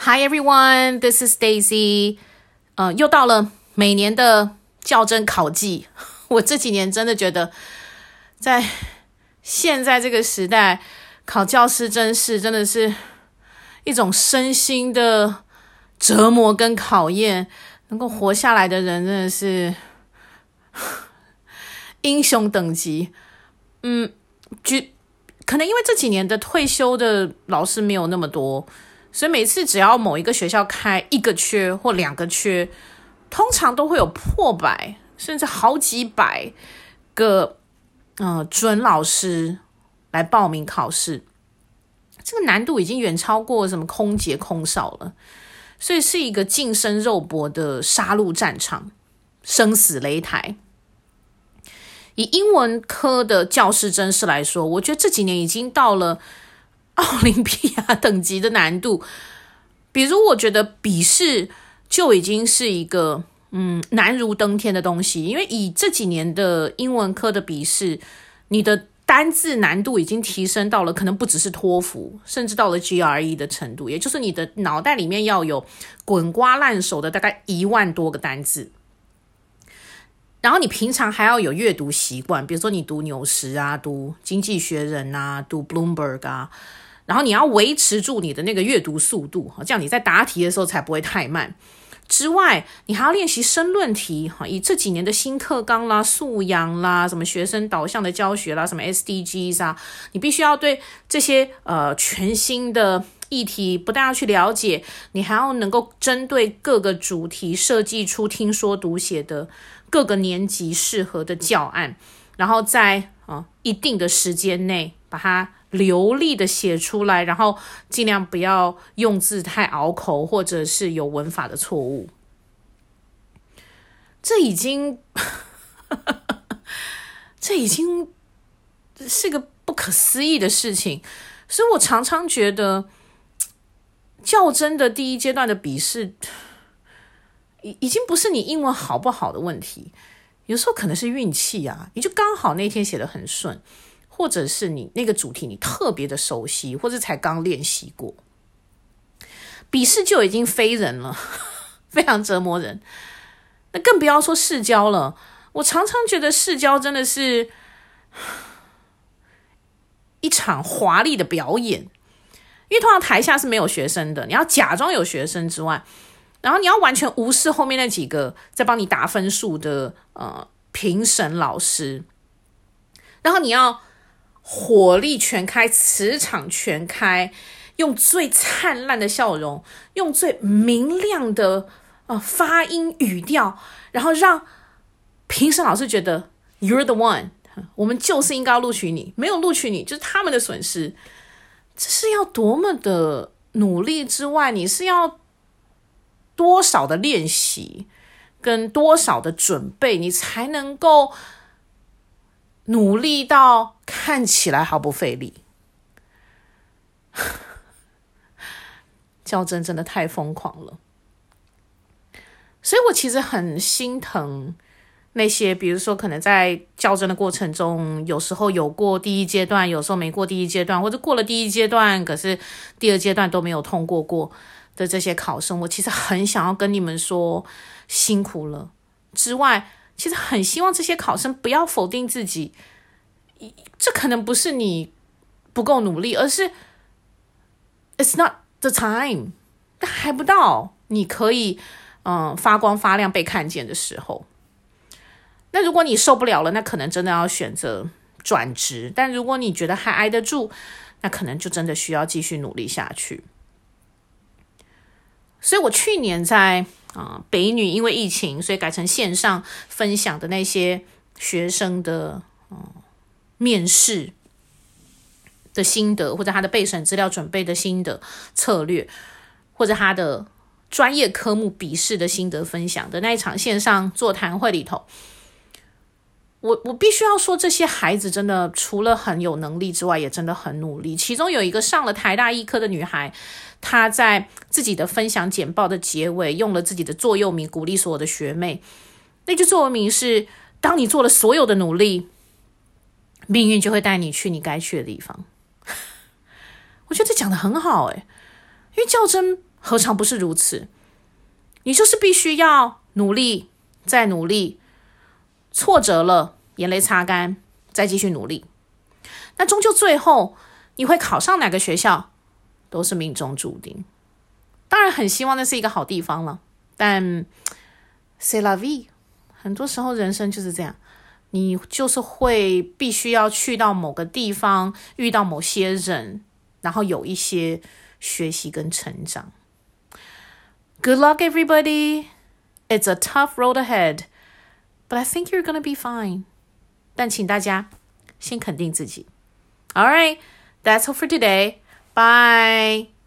Hi everyone, this is Daisy。呃，又到了每年的教甄考季。我这几年真的觉得，在现在这个时代，考教师真试真的是一种身心的折磨跟考验。能够活下来的人真的是英雄等级。嗯，就可能因为这几年的退休的老师没有那么多。所以每次只要某一个学校开一个缺或两个缺，通常都会有破百甚至好几百个呃准老师来报名考试。这个难度已经远超过什么空姐空少了，所以是一个近身肉搏的杀戮战场，生死擂台。以英文科的教师甄试来说，我觉得这几年已经到了。奥林匹亚等级的难度，比如我觉得笔试就已经是一个嗯难如登天的东西，因为以这几年的英文科的笔试，你的单字难度已经提升到了可能不只是托福，甚至到了 GRE 的程度，也就是你的脑袋里面要有滚瓜烂熟的大概一万多个单字，然后你平常还要有阅读习惯，比如说你读纽时啊，读经济学人啊，读 Bloomberg 啊。然后你要维持住你的那个阅读速度，这样你在答题的时候才不会太慢。之外，你还要练习申论题，哈，以这几年的新课纲啦、素养啦、什么学生导向的教学啦、什么 SDGs 啊，你必须要对这些呃全新的议题不但要去了解，你还要能够针对各个主题设计出听说读写的各个年级适合的教案，然后在啊、一定的时间内把它。流利的写出来，然后尽量不要用字太拗口，或者是有文法的错误。这已经，这已经是个不可思议的事情。所以我常常觉得，较真的第一阶段的笔试，已已经不是你英文好不好的问题，有时候可能是运气啊，你就刚好那天写得很顺。或者是你那个主题你特别的熟悉，或者才刚练习过，笔试就已经非人了，非常折磨人。那更不要说试教了。我常常觉得试教真的是一场华丽的表演，因为通常台下是没有学生的，你要假装有学生之外，然后你要完全无视后面那几个在帮你打分数的呃评审老师，然后你要。火力全开，磁场全开，用最灿烂的笑容，用最明亮的呃发音语调，然后让评审老师觉得 you're the one，我们就是应该要录取你，没有录取你就是他们的损失。这是要多么的努力之外，你是要多少的练习跟多少的准备，你才能够。努力到看起来毫不费力，较真真的太疯狂了，所以我其实很心疼那些，比如说可能在较真的过程中，有时候有过第一阶段，有时候没过第一阶段，或者过了第一阶段，可是第二阶段都没有通过过的这些考生，我其实很想要跟你们说辛苦了。之外，其实很希望这些考生不要否定自己，这可能不是你不够努力，而是 It's not the time，但还不到你可以嗯发光发亮被看见的时候。那如果你受不了了，那可能真的要选择转职。但如果你觉得还挨得住，那可能就真的需要继续努力下去。所以我去年在。啊、北女因为疫情，所以改成线上分享的那些学生的嗯、面试的心得，或者他的备审资料准备的心得策略，或者他的专业科目笔试的心得分享的那一场线上座谈会里头，我我必须要说，这些孩子真的除了很有能力之外，也真的很努力。其中有一个上了台大医科的女孩。她在自己的分享简报的结尾用了自己的座右铭鼓励所有的学妹。那句座右铭是：当你做了所有的努力，命运就会带你去你该去的地方。我觉得这讲的很好诶，因为较真何尝不是如此？你就是必须要努力，再努力，挫折了，眼泪擦干，再继续努力。那终究最后你会考上哪个学校，都是命中注定。当然很希望那是一个好地方了，但 c e la vie，很多时候人生就是这样，你就是会必须要去到某个地方，遇到某些人，然后有一些学习跟成长。Good luck, everybody. It's a tough road ahead, but I think you're gonna be fine. 但请大家先肯定自己。All right, that's all for today. Bye.